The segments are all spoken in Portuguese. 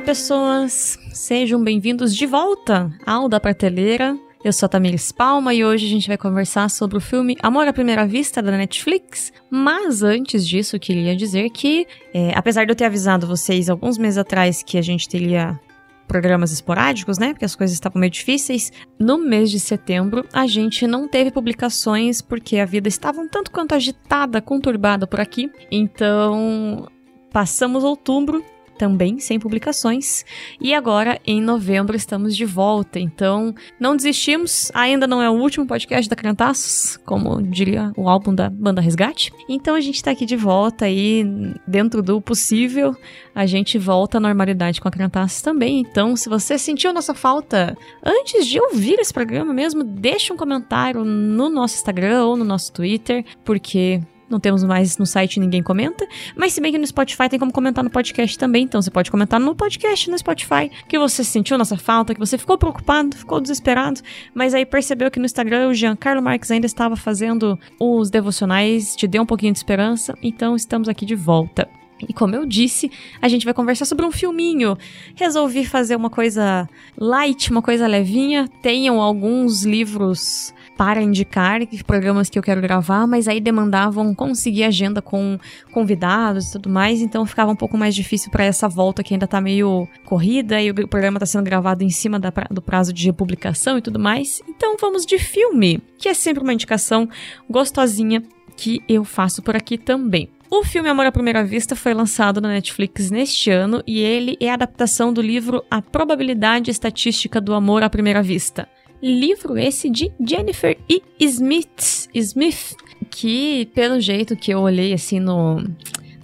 Olá, pessoas! Sejam bem-vindos de volta ao Da Prateleira. Eu sou a Tamiris Palma e hoje a gente vai conversar sobre o filme Amor à Primeira Vista da Netflix. Mas antes disso, eu queria dizer que, é, apesar de eu ter avisado vocês alguns meses atrás que a gente teria programas esporádicos, né? Porque as coisas estavam meio difíceis. No mês de setembro, a gente não teve publicações porque a vida estava um tanto quanto agitada, conturbada por aqui. Então, passamos outubro também sem publicações. E agora, em novembro, estamos de volta. Então, não desistimos. Ainda não é o último podcast da Cantaços, como diria o álbum da banda Resgate. Então, a gente está aqui de volta aí, dentro do possível. A gente volta à normalidade com a Cantaços também. Então, se você sentiu nossa falta antes de ouvir esse programa mesmo, deixe um comentário no nosso Instagram ou no nosso Twitter, porque não temos mais no site, ninguém comenta. Mas se bem que no Spotify tem como comentar no podcast também. Então você pode comentar no podcast, no Spotify, que você sentiu nossa falta, que você ficou preocupado, ficou desesperado. Mas aí percebeu que no Instagram o Giancarlo Marques ainda estava fazendo os devocionais, te deu um pouquinho de esperança. Então estamos aqui de volta. E como eu disse, a gente vai conversar sobre um filminho. Resolvi fazer uma coisa light, uma coisa levinha. Tenham alguns livros para indicar programas que eu quero gravar, mas aí demandavam conseguir agenda com convidados e tudo mais, então ficava um pouco mais difícil para essa volta que ainda tá meio corrida e o programa tá sendo gravado em cima da, do prazo de publicação e tudo mais. Então vamos de filme, que é sempre uma indicação gostosinha que eu faço por aqui também. O filme Amor à Primeira Vista foi lançado na Netflix neste ano e ele é a adaptação do livro A Probabilidade Estatística do Amor à Primeira Vista, livro esse de Jennifer E. Smith, Smith, que pelo jeito que eu olhei assim no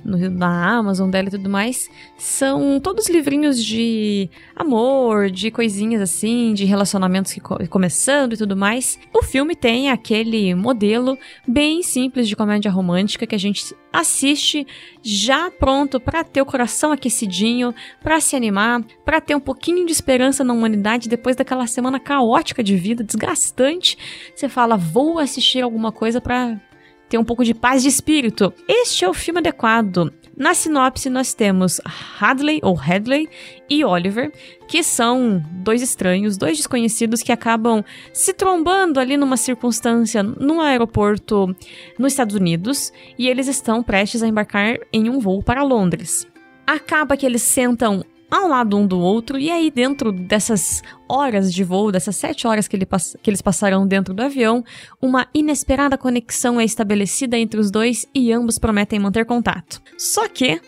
no, na Amazon dela e tudo mais, são todos livrinhos de amor, de coisinhas assim, de relacionamentos que co começando e tudo mais. O filme tem aquele modelo bem simples de comédia romântica que a gente assiste já pronto para ter o coração aquecidinho, para se animar, para ter um pouquinho de esperança na humanidade depois daquela semana caótica de vida, desgastante. Você fala, vou assistir alguma coisa para ter um pouco de paz de espírito. Este é o filme adequado. Na sinopse, nós temos Hadley, ou Hadley, e Oliver, que são dois estranhos, dois desconhecidos que acabam se trombando ali numa circunstância num aeroporto nos Estados Unidos e eles estão prestes a embarcar em um voo para Londres. Acaba que eles sentam ao lado um do outro, e aí, dentro dessas horas de voo, dessas sete horas que, ele, que eles passarão dentro do avião, uma inesperada conexão é estabelecida entre os dois e ambos prometem manter contato. Só que.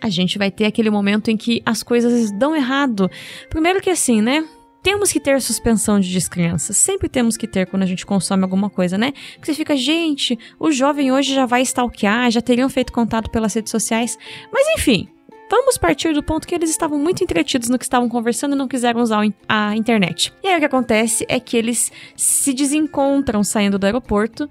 A gente vai ter aquele momento em que as coisas dão errado. Primeiro que assim, né? Temos que ter suspensão de descrença. Sempre temos que ter quando a gente consome alguma coisa, né? Que você fica, gente, o jovem hoje já vai stalkear, já teriam feito contato pelas redes sociais. Mas enfim, Vamos partir do ponto que eles estavam muito entretidos no que estavam conversando e não quiseram usar a internet. E aí o que acontece é que eles se desencontram saindo do aeroporto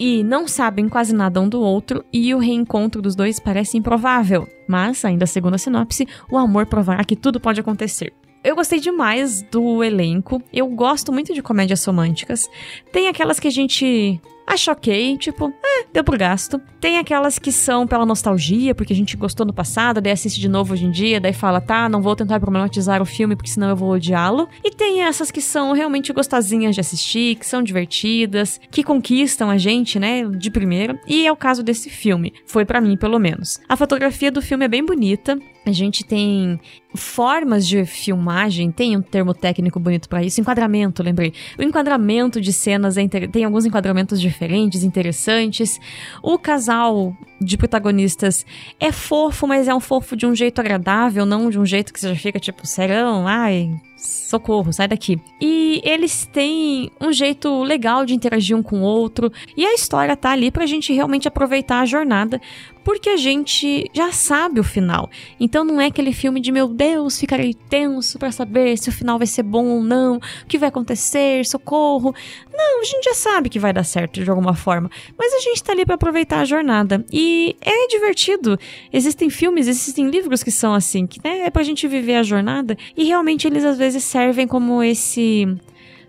e não sabem quase nada um do outro, e o reencontro dos dois parece improvável. Mas, ainda segundo a sinopse, o amor provará que tudo pode acontecer. Eu gostei demais do elenco. Eu gosto muito de comédias românticas. Tem aquelas que a gente acha ok, tipo, é, deu pro gasto. Tem aquelas que são pela nostalgia, porque a gente gostou no passado, daí assiste de novo hoje em dia, daí fala, tá, não vou tentar problematizar o filme porque senão eu vou odiá-lo. E tem essas que são realmente gostosinhas de assistir, que são divertidas, que conquistam a gente, né, de primeira. E é o caso desse filme. Foi para mim, pelo menos. A fotografia do filme é bem bonita. A gente tem formas de filmagem, tem um termo técnico bonito para isso, enquadramento, lembrei. O enquadramento de cenas é tem alguns enquadramentos diferentes, interessantes. O casal de protagonistas é fofo, mas é um fofo de um jeito agradável, não de um jeito que você já fica tipo, serão, ai, socorro, sai daqui. E eles têm um jeito legal de interagir um com o outro, e a história tá ali pra gente realmente aproveitar a jornada, porque a gente já sabe o final. Então não é aquele filme de meu Deus, ficarei tenso para saber se o final vai ser bom ou não, o que vai acontecer, socorro. Não, a gente já sabe que vai dar certo de alguma forma, mas a gente tá ali para aproveitar a jornada. E é divertido. Existem filmes, existem livros que são assim, que né, é pra gente viver a jornada e realmente eles às vezes servem como esse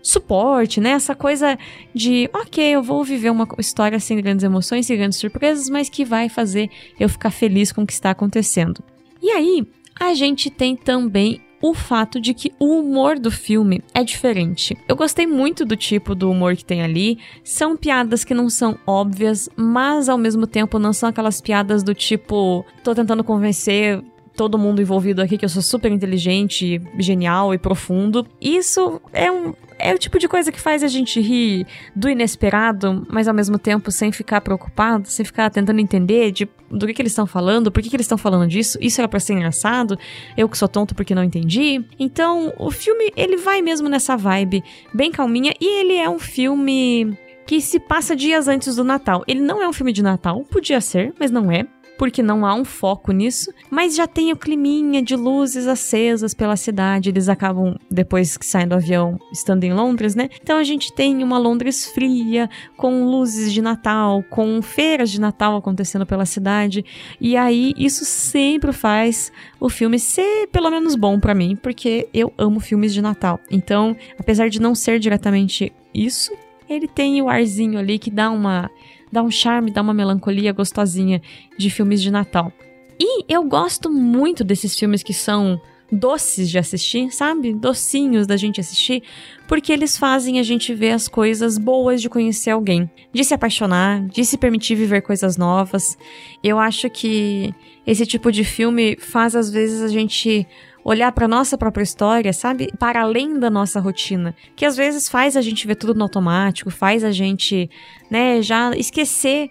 suporte, né? Essa coisa de, ok, eu vou viver uma história sem grandes emoções, sem grandes surpresas, mas que vai fazer eu ficar feliz com o que está acontecendo. E aí, a gente tem também o fato de que o humor do filme é diferente. Eu gostei muito do tipo do humor que tem ali. São piadas que não são óbvias, mas ao mesmo tempo não são aquelas piadas do tipo, tô tentando convencer todo mundo envolvido aqui que eu sou super inteligente, genial e profundo. Isso é um, é o tipo de coisa que faz a gente rir do inesperado, mas ao mesmo tempo sem ficar preocupado, sem ficar tentando entender de, do que, que eles estão falando, por que, que eles estão falando disso, isso era pra ser engraçado, eu que sou tonto porque não entendi. Então, o filme, ele vai mesmo nessa vibe bem calminha e ele é um filme que se passa dias antes do Natal. Ele não é um filme de Natal, podia ser, mas não é porque não há um foco nisso, mas já tem o climinha de luzes acesas pela cidade. Eles acabam, depois que saem do avião, estando em Londres, né? Então a gente tem uma Londres fria, com luzes de Natal, com feiras de Natal acontecendo pela cidade. E aí isso sempre faz o filme ser pelo menos bom para mim, porque eu amo filmes de Natal. Então, apesar de não ser diretamente isso, ele tem o arzinho ali que dá uma dá um charme, dá uma melancolia gostosinha de filmes de Natal. E eu gosto muito desses filmes que são doces de assistir, sabe? Docinhos da gente assistir, porque eles fazem a gente ver as coisas boas de conhecer alguém, de se apaixonar, de se permitir viver coisas novas. Eu acho que esse tipo de filme faz às vezes a gente olhar para nossa própria história, sabe? Para além da nossa rotina, que às vezes faz a gente ver tudo no automático, faz a gente, né, já esquecer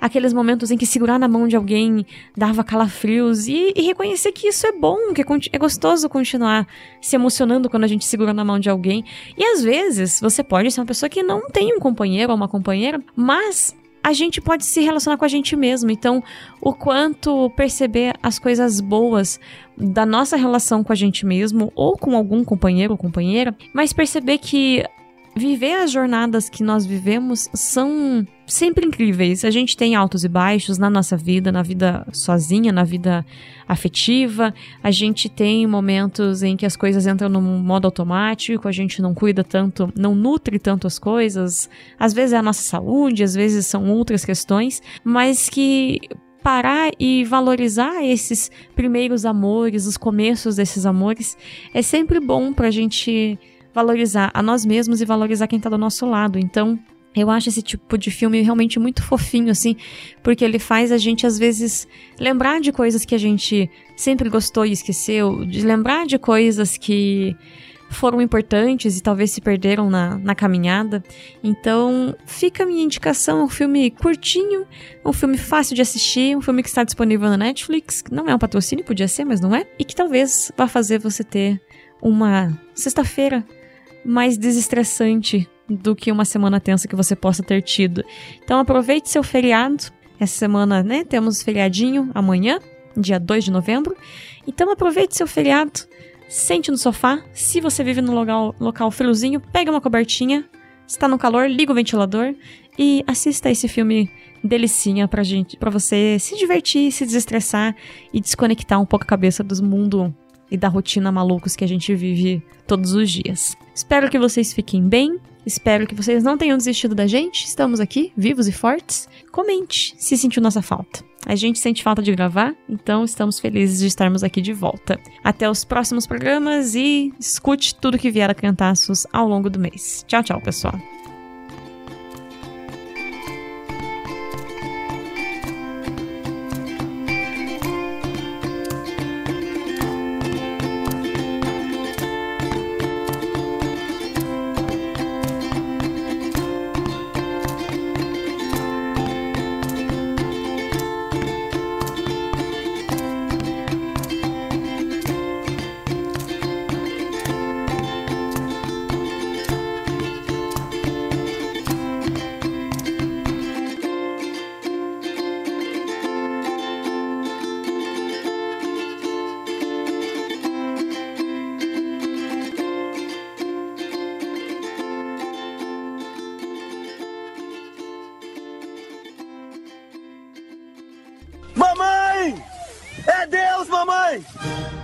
aqueles momentos em que segurar na mão de alguém dava calafrios e, e reconhecer que isso é bom, que é, é gostoso continuar se emocionando quando a gente segura na mão de alguém. E às vezes você pode ser uma pessoa que não tem um companheiro ou uma companheira, mas a gente pode se relacionar com a gente mesmo. Então, o quanto perceber as coisas boas da nossa relação com a gente mesmo ou com algum companheiro ou companheira, mas perceber que viver as jornadas que nós vivemos são sempre incríveis. A gente tem altos e baixos na nossa vida, na vida sozinha, na vida afetiva. A gente tem momentos em que as coisas entram no modo automático, a gente não cuida tanto, não nutre tanto as coisas. Às vezes é a nossa saúde, às vezes são outras questões, mas que parar e valorizar esses primeiros amores, os começos desses amores, é sempre bom pra gente valorizar a nós mesmos e valorizar quem tá do nosso lado. Então, eu acho esse tipo de filme realmente muito fofinho, assim, porque ele faz a gente, às vezes, lembrar de coisas que a gente sempre gostou e esqueceu, de lembrar de coisas que foram importantes e talvez se perderam na, na caminhada. Então, fica a minha indicação: um filme curtinho, um filme fácil de assistir, um filme que está disponível na Netflix. Não é um patrocínio, podia ser, mas não é. E que talvez vá fazer você ter uma sexta-feira mais desestressante do que uma semana tensa que você possa ter tido. Então aproveite seu feriado. Essa semana, né, temos feriadinho amanhã, dia 2 de novembro. Então aproveite seu feriado, sente no sofá. Se você vive num local, local friozinho, pega uma cobertinha. Está no calor, liga o ventilador e assista esse filme delicinha pra gente, para você se divertir, se desestressar e desconectar um pouco a cabeça do mundo e da rotina malucos que a gente vive todos os dias. Espero que vocês fiquem bem. Espero que vocês não tenham desistido da gente. Estamos aqui, vivos e fortes. Comente se sentiu nossa falta. A gente sente falta de gravar, então estamos felizes de estarmos aqui de volta. Até os próximos programas e escute tudo que vier a cantaços ao longo do mês. Tchau, tchau, pessoal. Mamãe! É Deus, mamãe!